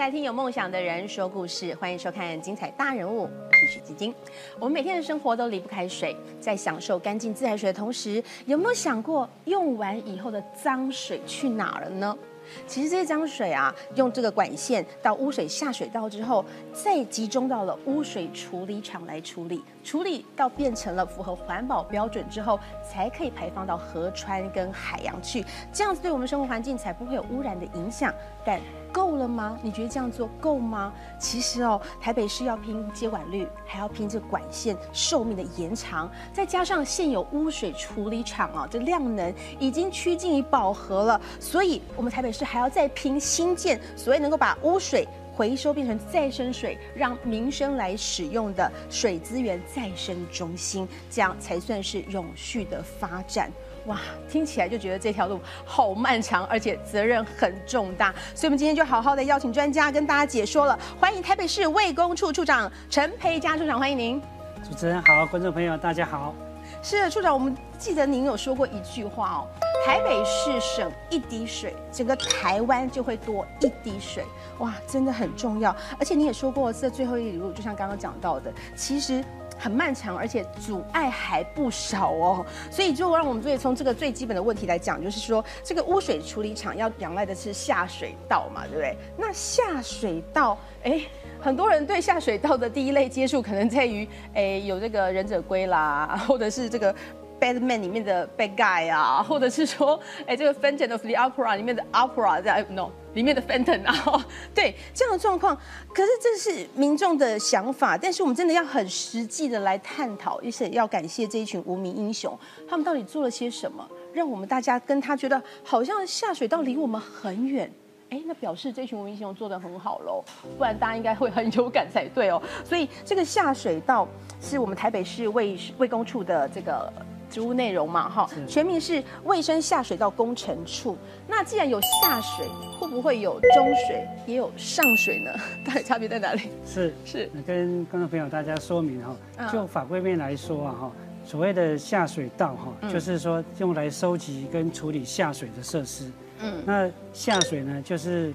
来听有梦想的人说故事，欢迎收看《精彩大人物》，我是许基金。我们每天的生活都离不开水，在享受干净自来水的同时，有没有想过用完以后的脏水去哪了呢？其实这些脏水啊，用这个管线到污水下水道之后，再集中到了污水处理厂来处理，处理到变成了符合环保标准之后，才可以排放到河川跟海洋去，这样子对我们生活环境才不会有污染的影响。但够了吗？你觉得这样做够吗？其实哦，台北市要拼接管率，还要拼这管线寿命的延长，再加上现有污水处理厂啊，这量能已经趋近于饱和了，所以我们台北市还要再拼新建，所以能够把污水回收变成再生水，让民生来使用的水资源再生中心，这样才算是永续的发展。哇，听起来就觉得这条路好漫长，而且责任很重大，所以我们今天就好好的邀请专家跟大家解说了。欢迎台北市卫工处处长陈培佳处长，欢迎您。主持人好，观众朋友大家好。是处长，我们记得您有说过一句话哦，台北市省一滴水，整个台湾就会多一滴水。哇，真的很重要。而且你也说过，这最后一里路，就像刚刚讲到的，其实。很漫长，而且阻碍还不少哦。所以就让我们最从这个最基本的问题来讲，就是说这个污水处理厂要仰赖的是下水道嘛，对不对？那下水道，哎，很多人对下水道的第一类接触可能在于，哎，有这个忍者龟啦，或者是这个。Batman 里面的 Bad Guy 啊，或者是说，哎，这个 Phantom of the Opera 里面的 Opera 在 No 里面的 Phantom 啊，对这样的状况，可是这是民众的想法，但是我们真的要很实际的来探讨，也是要感谢这一群无名英雄，他们到底做了些什么，让我们大家跟他觉得好像下水道离我们很远，哎，那表示这群无名英雄做的很好喽，不然大家应该会很有感才对哦。所以这个下水道是我们台北市卫卫工处的这个。职务内容嘛，哈，全名是卫生下水道工程处。那既然有下水，会不会有中水，也有上水呢？到底差别在哪里？是是，跟观众朋友大家说明哈，就法规面来说啊，哈，所谓的下水道哈，就是说用来收集跟处理下水的设施。嗯，那下水呢，就是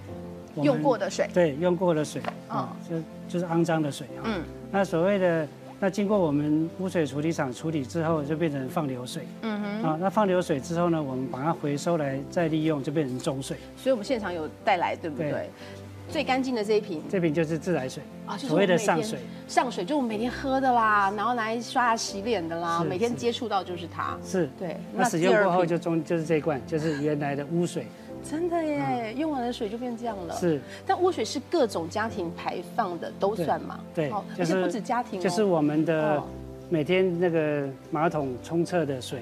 用过的水，对，用过的水啊，就就是肮脏的水啊。嗯，那所谓的。那经过我们污水处理厂处理之后，就变成放流水。嗯哼。啊，那放流水之后呢，我们把它回收来再利用，就变成中水。所以我们现场有带来，对不对？最干净的这一瓶。这瓶就是自来水啊，所谓的上水。上水就我们每天喝的啦，然后拿来刷牙洗脸的啦，每天接触到就是它。是。对。那使用过后就中就是这一罐，就是原来的污水。真的耶，用完的水就变这样了。是，但污水是各种家庭排放的都算嘛？对，而且不止家庭，就是我们的每天那个马桶冲厕的水，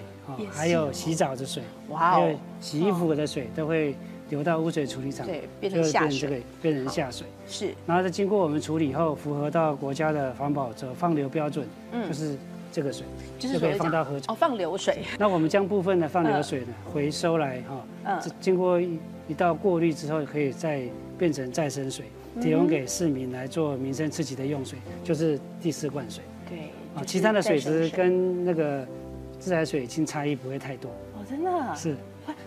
还有洗澡的水，哇，还有洗衣服的水都会流到污水处理厂，对，变成下水，变成下水。是，然后再经过我们处理后，符合到国家的环保者放流标准，嗯，就是。这个水就是可以放到河哦，放流水。那我们将部分的放流水呢回收来哈，嗯，经过一一道过滤之后，可以再变成再生水，提供给市民来做民生自己的用水，就是第四灌水。对，啊，其他的水质跟那个自来水已经差异不会太多。哦，真的是。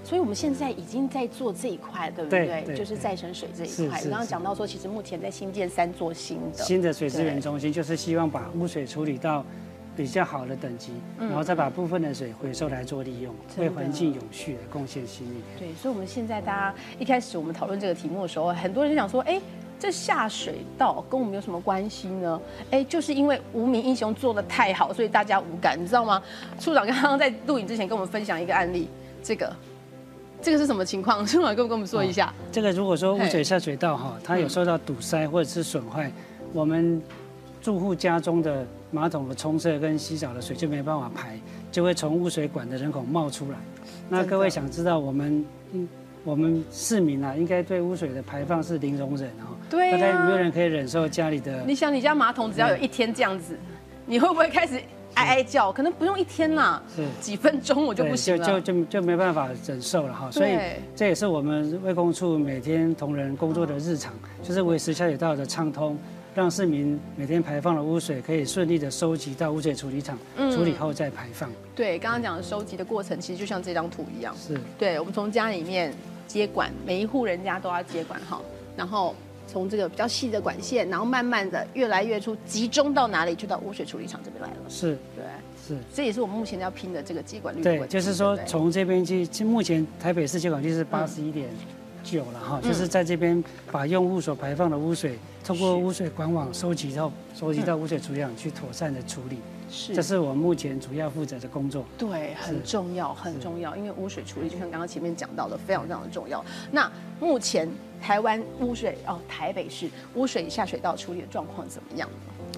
所以我们现在已经在做这一块，对不对？就是再生水这一块。刚刚讲到说，其实目前在新建三座新的新的水资源中心，就是希望把污水处理到。比较好的等级，然后再把部分的水回收来做利用，为环境永续的贡献心力。对，所以我们现在大家一开始我们讨论这个题目的时候，很多人就想说，哎，这下水道跟我们有什么关系呢？哎，就是因为无名英雄做的太好，所以大家无感，你知道吗？处长刚刚在录影之前跟我们分享一个案例，这个，这个是什么情况？处长跟跟我们说一下。这个如果说污水下水道哈，它有受到堵塞或者是损坏，我们住户家中的。马桶的冲厕跟洗澡的水就没办法排，就会从污水管的人口冒出来。那各位想知道我们，我们市民啊，应该对污水的排放是零容忍哦。对大概没有人可以忍受家里的。你想，你家马桶只要有一天这样子，你会不会开始哀哀叫？可能不用一天啦，是几分钟我就不行了，就就就就没办法忍受了哈。所以这也是我们卫工处每天同仁工作的日常，就是维持下水道的畅通。让市民每天排放的污水可以顺利的收集到污水处理厂处理后再排放。对，刚刚讲的收集的过程，其实就像这张图一样。是。对，我们从家里面接管，每一户人家都要接管哈，然后从这个比较细的管线，然后慢慢的越来越出，集中到哪里？就到污水处理厂这边来了。是，对，是。这也是我们目前要拼的这个接管率。对，就是说从这边去，目前台北市接管率是八十一点九了哈，就是在这边把用户所排放的污水，通过污水管网收集到收集到污水处理厂去妥善的处理。是，这是我目前主要负责的工作。对，很重要，很重要，因为污水处理就像刚刚前面讲到的，非常非常的重要。那目前台湾污水哦，台北市污水下水道处理的状况怎么样？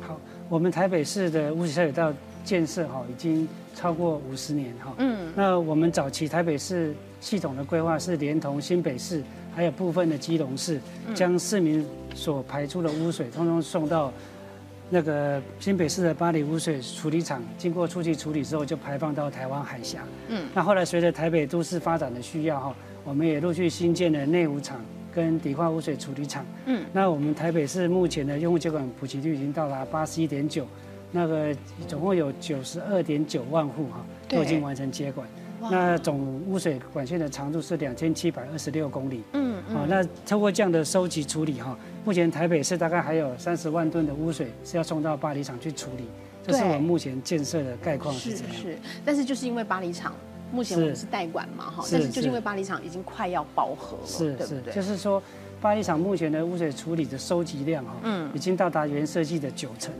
好，我们台北市的污水下水道建设哈，已经超过五十年哈。嗯。那我们早期台北市系统的规划是连同新北市，还有部分的基隆市，将市民所排出的污水，通通送到。那个新北市的巴黎污水处理厂经过初级处理之后，就排放到台湾海峡。嗯，那后来随着台北都市发展的需要哈，我们也陆续新建了内湖厂跟底化污水处理厂。嗯，那我们台北市目前的用户接管普及率已经到达八十一点九，那个总共有九十二点九万户哈都已经完成接管。那总污水管线的长度是两千七百二十六公里。嗯，好，那透过这样的收集处理哈，目前台北市大概还有三十万吨的污水是要送到巴黎厂去处理。这是我们目前建设的概况是这样。是，但是就是因为巴黎厂目前我们是代管嘛哈，但是就是因为巴黎厂已经快要饱和了，是对不对？就是说，巴黎厂目前的污水处理的收集量哈，嗯，已经到达原设计的九成。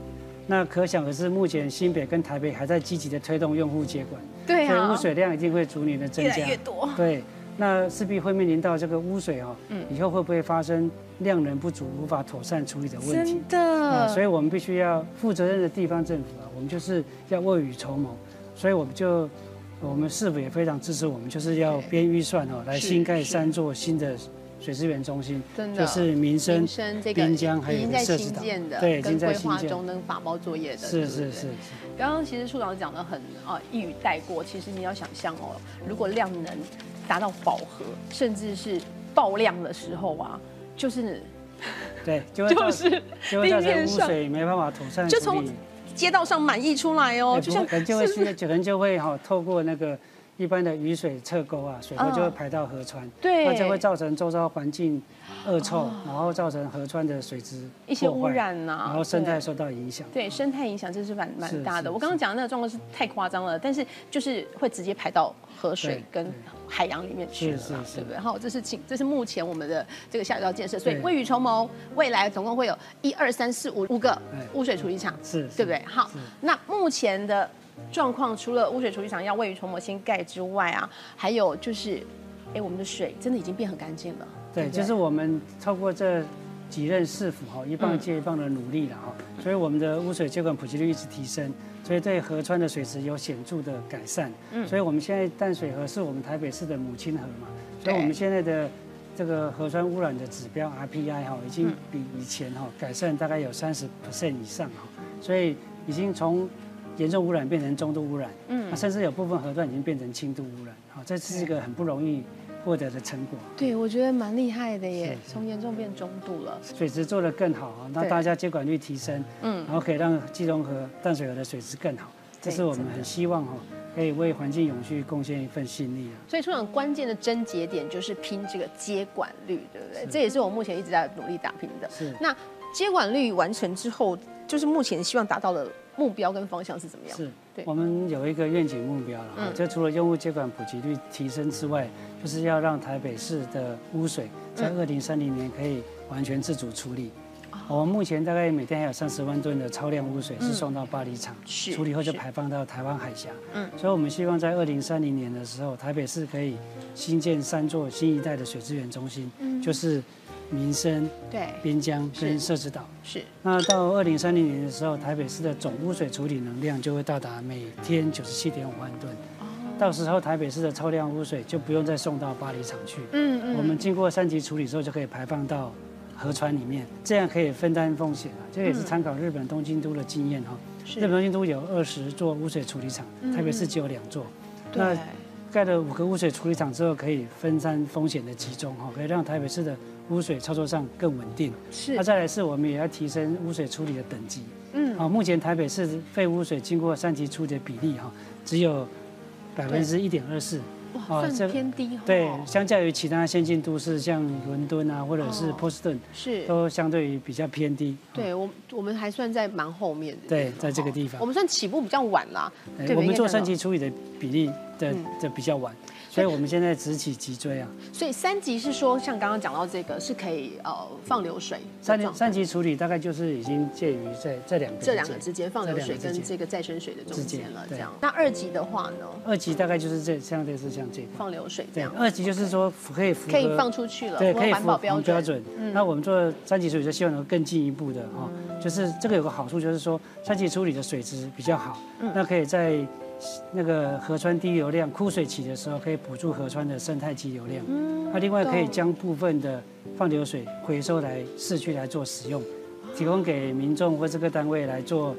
那可想而知，目前新北跟台北还在积极的推动用户接管，对所以污水量一定会逐年的增加，越来越多。对，那势必会面临到这个污水哦，嗯，以后会不会发生量能不足、无法妥善处理的问题？真的。所以我们必须要负责任的地方政府啊，我们就是要未雨绸缪，所以我们就，我们市府也非常支持我们，就是要编预算哦，来新盖三座新的。水资源中心，真的就是民生生这个、滨江还有在新建的，对，跟规划中跟法包作业的，是是是。刚刚其实处长讲的很啊一语带过，其实你要想象哦，如果量能达到饱和，甚至是爆量的时候啊，就是 对，就是就会造成污水没办法妥善就从街道上满溢出来哦，就像可能就会可能就会哈透过那个。一般的雨水侧沟啊，水沟就会排到河川，对，那就会造成周遭环境恶臭，然后造成河川的水质一些污染呐，然后生态受到影响。对，生态影响真是蛮蛮大的。我刚刚讲的那个状况是太夸张了，但是就是会直接排到河水跟海洋里面去了，对不对？好，这是请，这是目前我们的这个下水道建设，所以未雨绸缪，未来总共会有一二三四五五个污水处理厂，是，对不对？好，那目前的。状况除了污水处理厂要未雨绸缪先盖之外啊，还有就是，哎，我们的水真的已经变很干净了。对，就是我们透过这几任市府哈一棒接一棒的努力了哈，所以我们的污水接管普及率一直提升，所以对河川的水质有显著的改善。嗯，所以我们现在淡水河是我们台北市的母亲河嘛，所以我们现在的这个河川污染的指标 RPI 哈已经比以前哈改善大概有三十 percent 以上哈，所以已经从严重污染变成中度污染，嗯，那甚至有部分河段已经变成轻度污染，好，这是一个很不容易获得的成果。对，我觉得蛮厉害的耶，从严重变中度了，水质做得更好啊，那大家接管率提升，嗯，然后可以让基隆河淡水河的水质更好，这是我们很希望哈，可以为环境永续贡献一份心力啊。所以，处长关键的症结点就是拼这个接管率，对不对？这也是我目前一直在努力打拼的。是。那接管率完成之后，就是目前希望达到的。目标跟方向是怎么样？是，对，我们有一个愿景目标了。嗯，这除了用户接管普及率提升之外，就是要让台北市的污水在二零三零年可以完全自主处理。我们目前大概每天还有三十万吨的超量污水是送到巴黎厂处理后就排放到台湾海峡。嗯，所以我们希望在二零三零年的时候，台北市可以新建三座新一代的水资源中心，就是。民生对边疆跟设置岛是，那到二零三零年的时候，台北市的总污水处理能量就会到达每天九十七点五万吨。哦，到时候台北市的超量污水就不用再送到巴黎厂去。嗯嗯，我们经过三级处理之后，就可以排放到河川里面，这样可以分担风险啊。这也是参考日本东京都的经验哈。日本东京都有二十座污水处理厂，台北市只有两座。那盖了五个污水处理厂之后，可以分散风险的集中哈，可以让台北市的。污水操作上更稳定，是。那再来是，我们也要提升污水处理的等级。嗯。啊，目前台北市废污水经过三级处理的比例哈，只有百分之一点二四。哇，算偏低。对，相较于其他先进都市，像伦敦啊，或者是波士顿，是都相对于比较偏低。对我，我们还算在蛮后面的。对，在这个地方，我们算起步比较晚啦。我们做三级处理的比例的的比较晚。所以我们现在直起脊椎啊！所以三级是说，像刚刚讲到这个，是可以呃放流水。三三级处理大概就是已经介于在这两个这两个之间，放流水跟这个再生水的中间了。这样，那二级的话呢？二级大概就是这相对是像这个放流水这样。二级就是说可以可以放出去了，对，可以符合标准。那我们做三级处理就希望能够更进一步的哈，就是这个有个好处就是说三级处理的水质比较好，那可以在。那个河川低流量枯水期的时候，可以补助河川的生态基流量。嗯，那另外可以将部分的放流水回收来市区来做使用，提供给民众或这个单位来做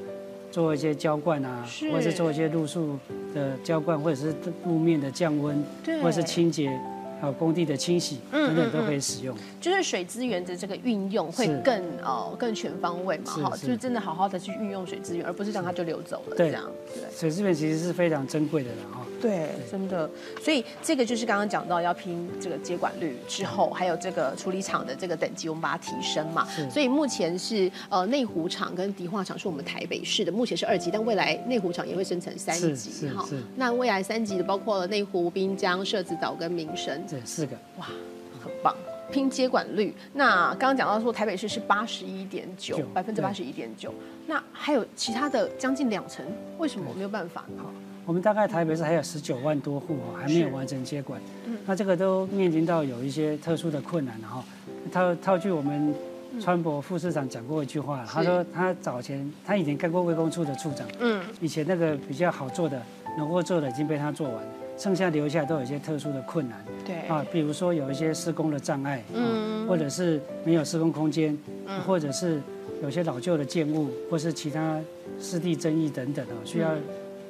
做一些浇灌啊，或者是做一些路树的浇灌，或者是路面的降温，或者是清洁。还有工地的清洗等等都可以使用，就是水资源的这个运用会更呃更全方位嘛，哈，就是真的好好的去运用水资源，而不是让它就流走了这样。对，水资源其实是非常珍贵的了哈。对，真的，所以这个就是刚刚讲到要拼这个接管率之后，还有这个处理厂的这个等级，我们把它提升嘛。所以目前是呃内湖厂跟迪化厂是我们台北市的，目前是二级，但未来内湖厂也会升成三级哈。那未来三级的包括了内湖、滨江、社子岛跟民生。对，四个哇，很棒，拼接管率。那刚刚讲到说台北市是八十一点九，百分之八十一点九。那还有其他的将近两成，为什么我没有办法好？我们大概台北市还有十九万多户哦，还没有完成接管。嗯，那这个都面临到有一些特殊的困难哈。套套句我们川博副市长讲过一句话，他说他早前他以前干过卫工处的处长，嗯，以前那个比较好做的能够做的已经被他做完。剩下留下都有一些特殊的困难，对。啊，比如说有一些施工的障碍，嗯，或者是没有施工空间，嗯，或者是有些老旧的建物，或是其他湿地争议等等啊，需要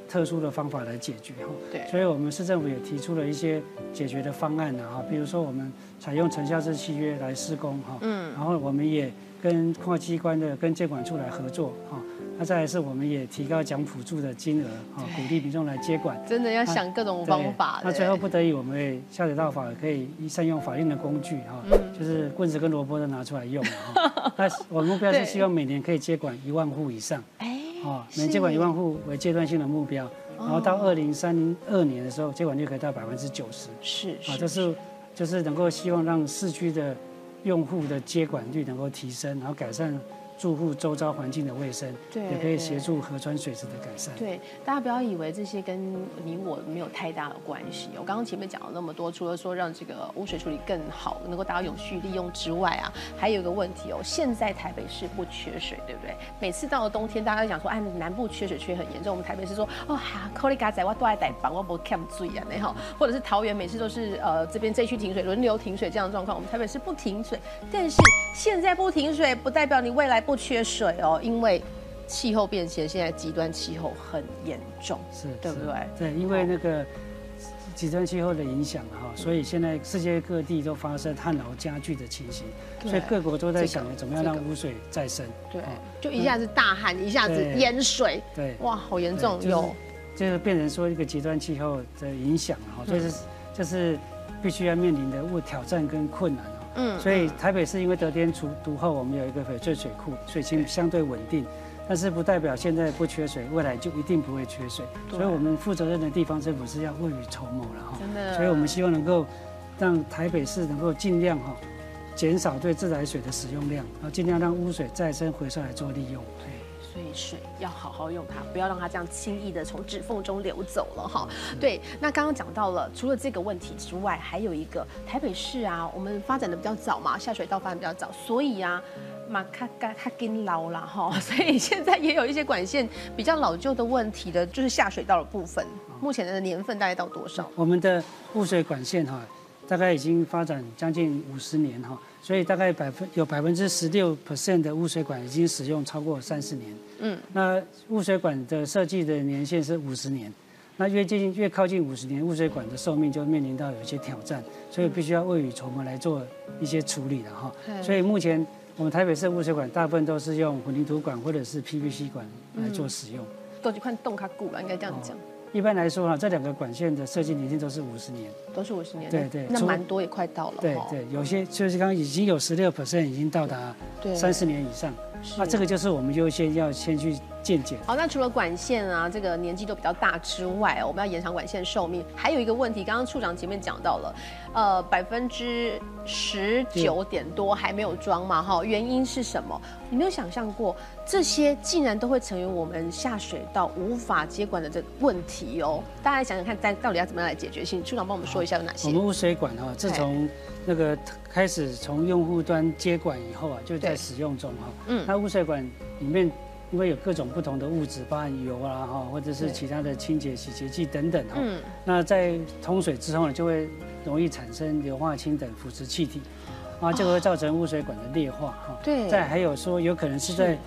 特殊的方法来解决哈。对，所以我们市政府也提出了一些解决的方案呢哈，比如说我们采用承销制契约来施工哈，嗯，然后我们也跟跨机关的跟监管处来合作哈。那再来是，我们也提高奖补助的金额，啊，鼓励民众来接管。真的要想各种方法。那最后不得已，我们会下水道法可以善用法令的工具，哈，就是棍子跟萝卜都拿出来用。那我目标是希望每年可以接管一万户以上。哎，哦，每接管一万户为阶段性的目标，然后到二零三二年的时候，接管率可以到百分之九十。是，啊，就是就是能够希望让市区的用户的接管率能够提升，然后改善。住户周遭环境的卫生，对，也可以协助河川水质的改善。对，大家不要以为这些跟你我没有太大的关系。我刚刚前面讲了那么多，除了说让这个污水处理更好，能够达到永续利用之外啊，还有一个问题哦，现在台北市不缺水，对不对？每次到了冬天，大家讲说，哎，南部缺水缺很严重。我们台北市说，哦哈，科里嘎仔我都爱逮板，我不 cam 注意啊，那好，或者是桃园每次都是呃这边这区停水，轮流停水这样的状况。我们台北市不停水，但是现在不停水，不代表你未来。不缺水哦，因为气候变迁，现在极端气候很严重，是对不对？对，因为那个极端气候的影响哈，所以现在世界各地都发生旱涝加剧的情形，所以各国都在想着怎么样让污水再生。对，就一下子大旱，一下子淹水，对，哇，好严重，有就是变成说一个极端气候的影响哈，所以是就是必须要面临的物挑战跟困难。嗯，所以台北市因为得天独独厚，我们有一个翡翠水库，水情相对稳定，但是不代表现在不缺水，未来就一定不会缺水。所以我们负责任的地方政府是要未雨绸缪了哈。真的。所以我们希望能够让台北市能够尽量哈减少对自来水的使用量，然后尽量让污水再生回收来做利用。水要好好用它，不要让它这样轻易的从指缝中流走了哈。对，那刚刚讲到了，除了这个问题之外，还有一个台北市啊，我们发展的比较早嘛，下水道发展比较早，所以啊，马卡嘎卡根老了哈，所以现在也有一些管线比较老旧的问题的，就是下水道的部分，目前的年份大概到多少？我们的污水管线哈，大概已经发展将近五十年哈。所以大概百分有百分之十六 percent 的污水管已经使用超过三十年。嗯，那污水管的设计的年限是五十年，那越接近越靠近五十年，污水管的寿命就面临到有一些挑战，所以必须要未雨绸缪来做一些处理的哈。所以目前我们台北市污水管大部分都是用混凝土管或者是 PVC 管来做使用。都去看洞卡固了，应该这样讲。一般来说哈，这两个管线的设计年限都是五十年。都是五十年，对对那蛮多也快到了，哦对对，有些就是刚刚已经有十六 percent 已经到达对。三十年以上，那这个就是我们优先要先去健检。好，那除了管线啊，这个年纪都比较大之外，我们要延长管线寿命，还有一个问题，刚刚处长前面讲到了，呃，百分之十九点多还没有装嘛，哈，原因是什么？你没有想象过，这些竟然都会成为我们下水道无法接管的这个问题哦。大家想想看，在到底要怎么样来解决？请处长帮我们说一下有哪些我？们污水管哈，自从那个开始从用户端接管以后啊，就在使用中哈。嗯那污水管里面因为有各种不同的物质，包含油啊哈，或者是其他的清洁洗洁剂等等哈。嗯，那在通水之后呢，就会容易产生硫化氢等腐蚀气体，啊，这个会造成污水管的劣化哈。对再还有说，有可能是是在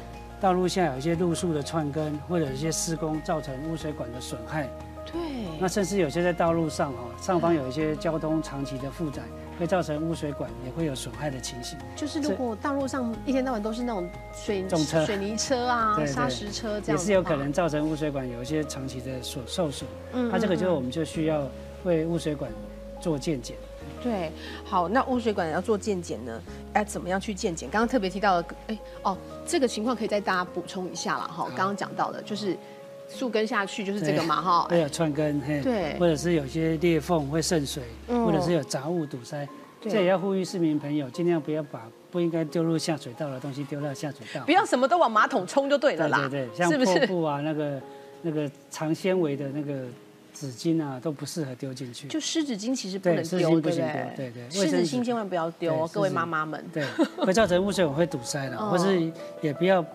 道路下有一些路树的串根，或者一些施工造成污水管的损害。对，那甚至有些在道路上哈，上方有一些交通长期的负载，会造成污水管也会有损害的情形。就是如果道路上一天到晚都是那种水重车水泥车啊、对对砂石车这样，也是有可能。造成污水管有一些长期的所受损。嗯那这个就是嗯我们就需要为污水管做健检。对，好，那污水管要做健检呢，要怎么样去健检？刚刚特别提到了，哎，哦，这个情况可以再大家补充一下了哈。刚刚讲到的，就是树根下去就是这个嘛哈。会有串根，嘿，对或者是有些裂缝会渗水，嗯或者是有杂物堵塞。对这也要呼吁市民朋友，尽量不要把不应该丢入下水道的东西丢到下水道。不要什么都往马桶冲就对了啦，对对，像是不是？破布啊，那个那个长纤维的那个纸巾啊，都不适合丢进去。就湿纸巾其实不能丢，对对？对对湿纸巾千万不要丢哦，各位妈妈们。对，会造成污水管会堵塞了，哦或是也不要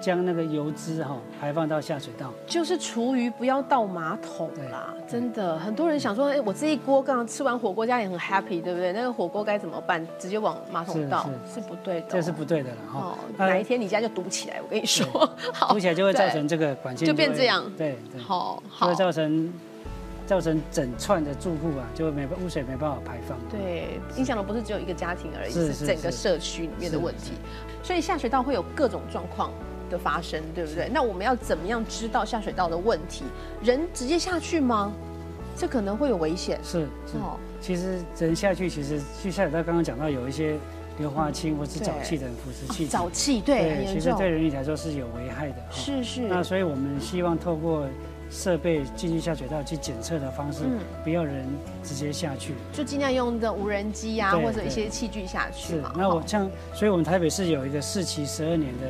将那个油脂哈排放到下水道。就是厨余不要倒马桶啦，真的，很多人想说，哎，我这一锅刚刚吃完火锅，家里很 happy，对不对？那个火锅该怎么办？直接往马桶是倒是不对的哦，这是不对的了哈哪一天你家就堵起来，我跟你说，好堵起来就会造成这个管线就变会这样对对，好就好会造成造成整串的住户啊，就会没办污水没办法排放。对，影响的不是只有一个家庭而已，是整个社区里面的问题。所以下水道会有各种状况的发生，对不对？那我们要怎么样知道下水道的问题？人直接下去吗？这可能会有危险。是是，哦，其实人下去，其实去下水道刚刚讲到有一些硫化氢或是沼气等腐蚀气体，沼气对其实对，人体来说是有危害的。哈是是。那所以我们希望透过设备进去下水道去检测的方式，嗯不要人直接下去。就尽量用的无人机啊，或者一些器具下去是那我像，所以我们台北市有一个四期十二年的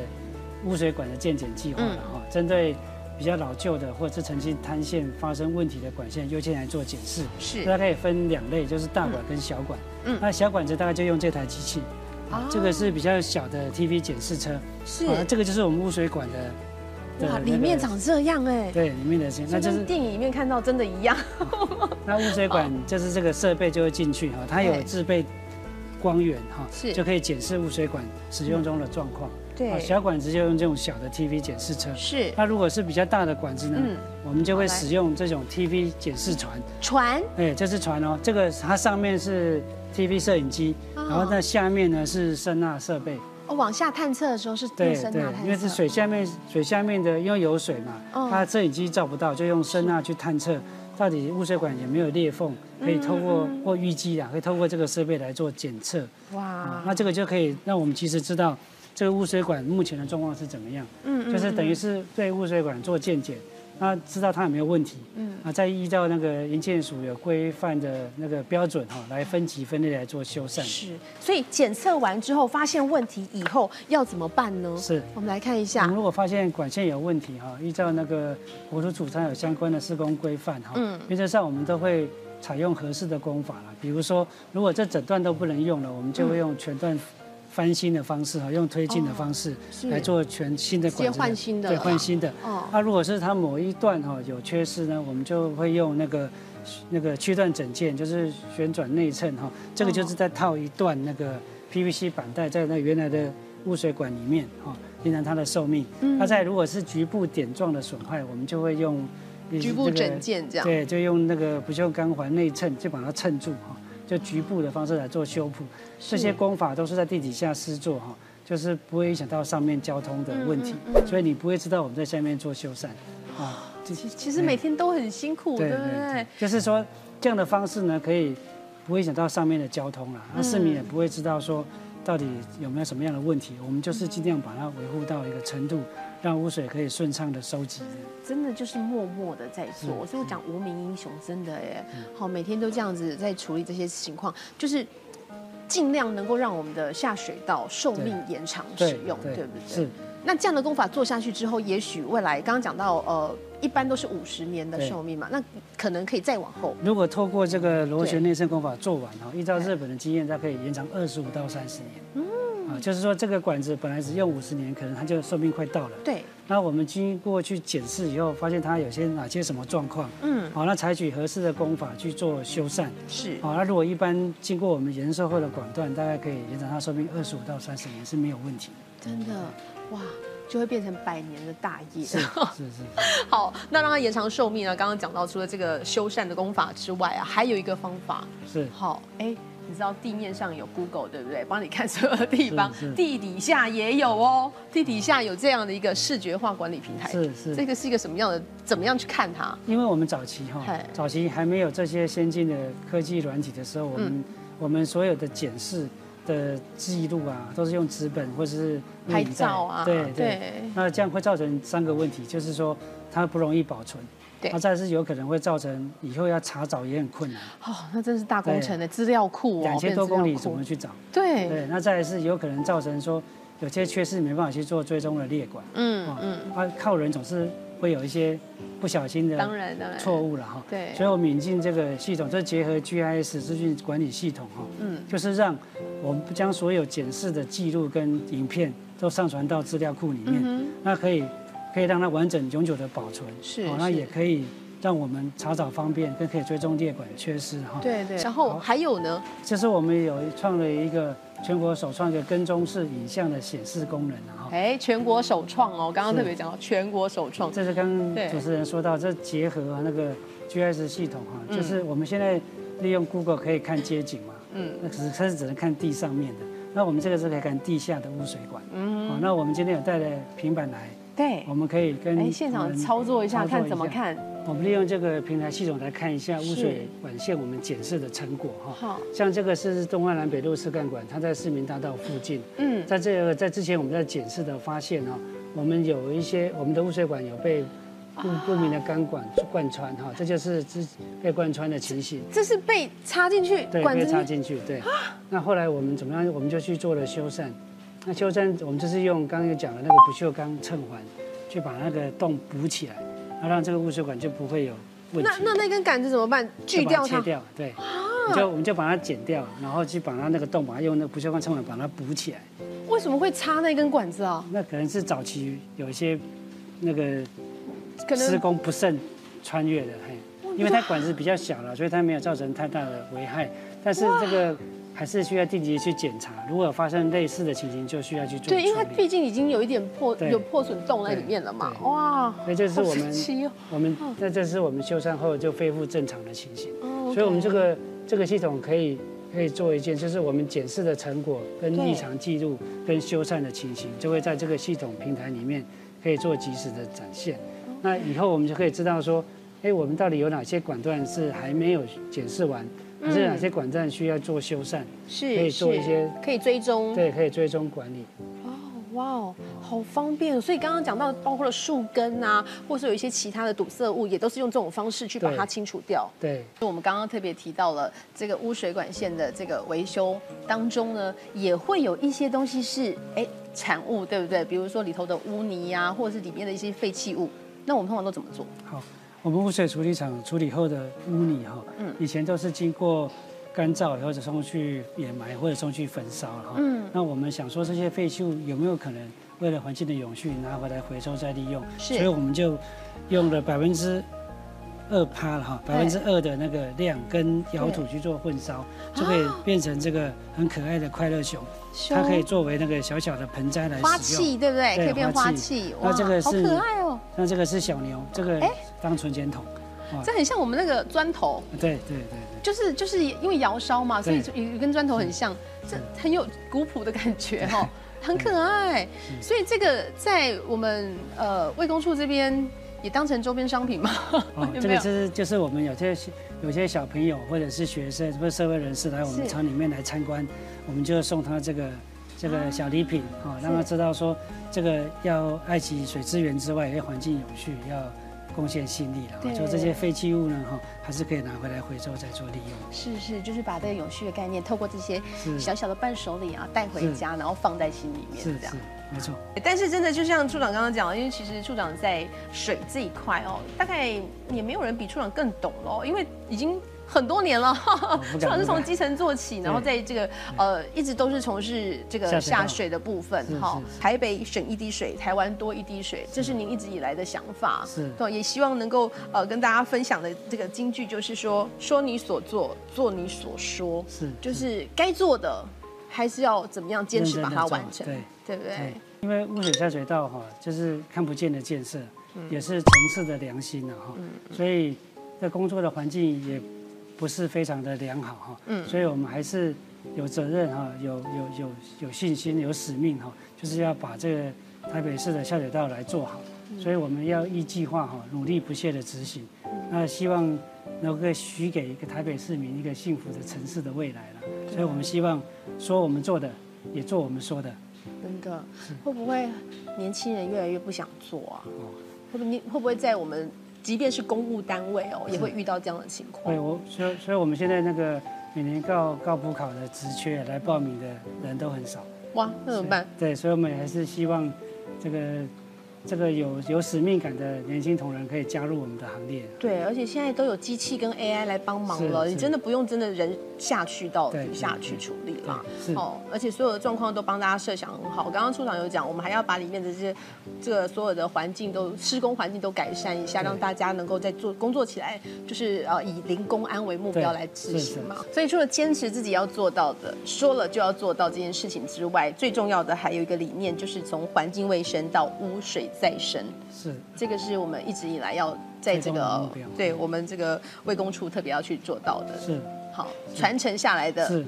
污水管的健检计划了嗯哈，针对比较老旧的或者是曾经塌陷发生问题的管线，优先来做检视。是那它可以分两类，就是大管跟小管。嗯那小管子大概就用这台机器，啊这个是比较小的 TV 检视车。是啊，这个就是我们污水管的。的哇，里面长这样哎，对里面的线，那就就是跟电影里面看到真的一样。那污水管就是这个设备就会进去哈，它有自备光源哈，是就可以检视污水管使用中的状况。对。啊，小管子就用这种小的 TV 检视车。是。那如果是比较大的管子呢，嗯。我们就会使用这种 TV 检视船。船，哎，这是船哦，这个它上面是 TV 摄影机，哦。然后在下面呢是声呐设备。哦，往下探测的时候是对用声呐探测，因为是水下面水下面的，因为有水嘛，哦。它摄影机照不到，就用声呐去探测到底污水管有没有裂缝，可以透过嗯或淤积啊，可以透过这个设备来做检测。啊哇，那这个就可以让我们及时知道这个污水管目前的状况是怎么样，嗯就是等于是对污水管做健检，那知道它有没有问题，嗯啊，再依照那个营建署有规范的那个标准哈，来分级分类来做修缮。是，所以检测完之后发现问题以后要怎么办呢？是。我们来看一下我们，如果发现管线有问题哈，依照那个国土主张有相关的施工规范哈，嗯原则上我们都会采用合适的工法了。比如说，如果这整段都不能用了，我们就会用全段翻新的方式哈，用推进的方式来做全新的管子换新的对，换新的。哦，那如果是它某一段哈有缺失呢，我们就会用那个那个区段整件，就是旋转内衬哈，这个就是在套一段那个 PVC 板带在那原来的污水管里面哈，延长它的寿命。嗯。那在如果是局部点状的损坏，我们就会用局部整件这样，对，就用那个不锈钢环内衬，就把它衬住哈，就局部的方式来做修补。这些工法都是在地底下施作哈，就是不会影响到上面交通的问题，所以你不会知道我们在下面做修缮啊。其其实每天都很辛苦，对不对？就是说这样的方式呢，可以不会影响到上面的交通了，那市民也不会知道说到底有没有什么样的问题。我们就是尽量把它维护到一个程度，让污水可以顺畅的收集。真的就是默默的在做，所以我讲无名英雄，真的耶。好，每天都这样子在处理这些情况，就是尽量能够让我们的下水道寿命延长使用，对不对？是。那这样的功法做下去之后，也许未来刚刚讲到，呃，一般都是五十年的寿命嘛，那可能可以再往后。如果透过这个螺旋内生功法做完哈，依照日本的经验，它可以延长二十五到三十年。嗯，啊，就是说这个管子本来只用五十年，可能它就寿命快到了。对。那我们经过去检视以后，发现它有些哪些什么状况？嗯。好，那采取合适的功法去做修缮。是。好，那如果一般经过我们延寿后的管段，大概可以延长它寿命二十五到三十年是没有问题的。真的，哇。就会变成百年的大业。是是是。好，那让它延长寿命呢？刚刚讲到，除了这个修缮的功法之外啊，还有一个方法。是。好，哎，你知道地面上有 Google 对不对？帮你看所有的地方，地底下也有哦。地底下有这样的一个视觉化管理平台。是是。这个是一个什么样的？怎么样去看它？因为我们早期哈，早期还没有这些先进的科技软体的时候，我们我们所有的检视。的记录啊，都是用纸本或者是拍照啊，对对，那这样会造成三个问题，就是说它不容易保存，对，那再是有可能会造成以后要查找也很困难。哦，那真是大工程的资料库哦，两千多公里怎么去找？对。对，那再是有可能造成说有些缺失没办法去做追踪的列管，嗯嗯，啊靠人总是。会有一些不小心的当然的错误了哈，对，所以我们引进这个系统，就结合 GIS 资讯管理系统哈，嗯，就是让我们将所有检视的记录跟影片都上传到资料库里面，那可以可以让它完整永久的保存，是，那也可以让我们查找方便，更可以追踪列管缺失哈，对对，然后还有呢，就是我们有创了一个。全国首创一个跟踪式影像的显示功能哈！哎，全国首创哦，刚刚特别讲到全国首创，这是刚主持人说到，这结合那个 GIS 系统哈，就是我们现在利用 Google 可以看街景嘛，嗯，那可是它是只能看地上面的，那我们这个是可以看地下的污水管，嗯，好，那我们今天有带了平板来，对，我们可以跟哎现场操作一下，看怎么看。我们利用这个平台系统来看一下污水管线我们检测的成果哈。好，像这个是东岸南北路四干管，它在市民大道附近。嗯，在这个在之前我们在检测的发现哈，我们有一些我们的污水管有被不不明的钢管贯穿哈，这就是之被贯穿的情形。这是被插进去，对，被插进去，对。那后来我们怎么样？我们就去做了修缮。那修缮我们就是用刚刚讲的那个不锈钢衬环，去把那个洞补起来。那让这个污水管就不会有问题。那那那根杆子怎么办？锯掉它？切掉，对。就我们就把它剪掉，然后去把它那个洞，把它用那不锈钢撑板把它补起来。为什么会插那根管子啊？那可能是早期有一些那个施工不慎穿越的，嘿，因为它管子比较小了，所以它没有造成太大的危害。但是这个。还是需要定期去检查，如果发生类似的情形，就需要去做。对，因为它毕竟已经有一点破，有破损洞在里面了嘛。哇，那这是我们，我们那这是我们修缮后就恢复正常的情形。哦，所以我们这个这个系统可以可以做一件，就是我们检视的成果跟异常记录跟修缮的情形，就会在这个系统平台里面可以做及时的展现。那以后我们就可以知道说，哎，我们到底有哪些管段是还没有检视完。是哪些管站需要做修缮？是可以做一些可以追踪，对，可以追踪管理。哦，哇哦，好方便。所以刚刚讲到，包括了树根啊，或是有一些其他的堵塞物，也都是用这种方式去把它清除掉。对。我们刚刚特别提到了这个污水管线的这个维修当中呢，也会有一些东西是哎产物，对不对？比如说里头的污泥呀，或者是里面的一些废弃物，那我们通常都怎么做？好。我们污水处理厂处理后的污泥哈，嗯，以前都是经过干燥或者送去掩埋或者送去焚烧哈，嗯，那我们想说这些废弃物有没有可能为了环境的永续拿回来回收再利用？是，所以我们就用了百分之二趴了哈，百分之二的那个量跟窑土去做混烧，就可以变成这个很可爱的快乐熊，它可以作为那个小小的盆栽来使用，花器对不对？可以变花器，那这个是好可爱哦。那这个是小牛，这个当存钱筒，这很像我们那个砖头。对对对对，就是就是因为窑烧嘛，所以也跟砖头很像，这很有古朴的感觉哈，很可爱。所以这个在我们呃卫工处这边。也当成周边商品嘛？哦，这个是就是我们有些有些小朋友或者是学生或者社会人士来我们厂里面来参观，我们就送他这个这个小礼品，哈，让他知道说这个要爱惜水资源之外，要环境有序，要。贡献心力了，就这些废弃物呢，哈，还是可以拿回来回收再做利用。是是，就是把这个永续的概念，透过这些小小的伴手礼啊，带回家，然后放在心里面，是这样，没错。但是真的就像处长刚刚讲，因为其实处长在水这一块哦，大概也没有人比处长更懂喽，因为已经。很多年了，主要是从基层做起，然后在这个呃一直都是从事这个下水的部分哈。台北省一滴水，台湾多一滴水，这是您一直以来的想法。是，也希望能够呃跟大家分享的这个金句就是说：说你所做，做你所说。是，就是该做的还是要怎么样坚持把它完成，对对不对？因为污水下水道哈，就是看不见的建设，也是城市的良心了哈。所以在工作的环境也。不是非常的良好哈，嗯，所以我们还是有责任哈，有有有有信心，有使命哈，就是要把这个台北市的下水道来做好，所以我们要依计划哈，努力不懈的执行，那希望能够许给一个台北市民一个幸福的城市的未来了，所以我们希望说我们做的，也做我们说的，真的，会不会年轻人越来越不想做啊？会不会会不会在我们？即便是公务单位哦，也会遇到这样的情况。对，我所以所以我们现在那个每年告告补考的职缺来报名的人都很少。哇，那怎么办？对，所以我们还是希望这个。这个有有使命感的年轻同仁可以加入我们的行列。对，而且现在都有机器跟 AI 来帮忙了，你真的不用真的人下去到底下去处理了。哦，而且所有的状况都帮大家设想很好。我刚刚处长有讲，我们还要把里面的这些这个所有的环境都施工环境都改善一下，让大家能够在做工作起来，就是呃以零工安为目标来执行嘛。所以除了坚持自己要做到的，说了就要做到这件事情之外，最重要的还有一个理念，就是从环境卫生到污水。再生是。这个是我们一直以来要在这个对我们这个卫工处特别要去做到的，是。好传承下来的是。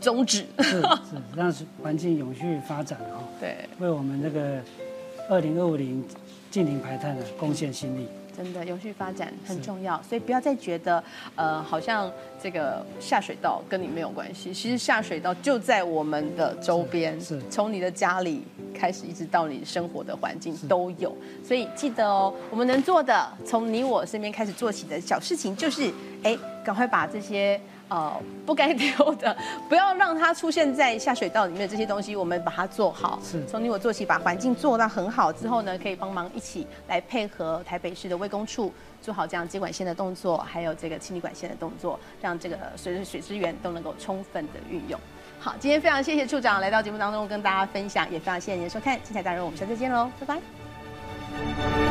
宗旨，是是 让环境永续发展哈，对，为我们这个二零二五零净零排碳呢贡献心力。真的，永续发展很重要，所以不要再觉得，呃，好像这个下水道跟你没有关系。其实下水道就在我们的周边，是，从你的家里开始，一直到你生活的环境都有。所以记得哦，我们能做的，从你我身边开始做起的小事情，就是，哎，赶快把这些。呃，不该丢的，不要让它出现在下水道里面。这些东西我们把它做好，是从你我做起，把环境做到很好之后呢，可以帮忙一起来配合台北市的卫工处做好这样接管线的动作，还有这个清理管线的动作，让这个水的水资源都能够充分的运用。好，今天非常谢谢处长来到节目当中跟大家分享，也非常谢谢您的收看，精彩大人，我们下次见喽，拜拜。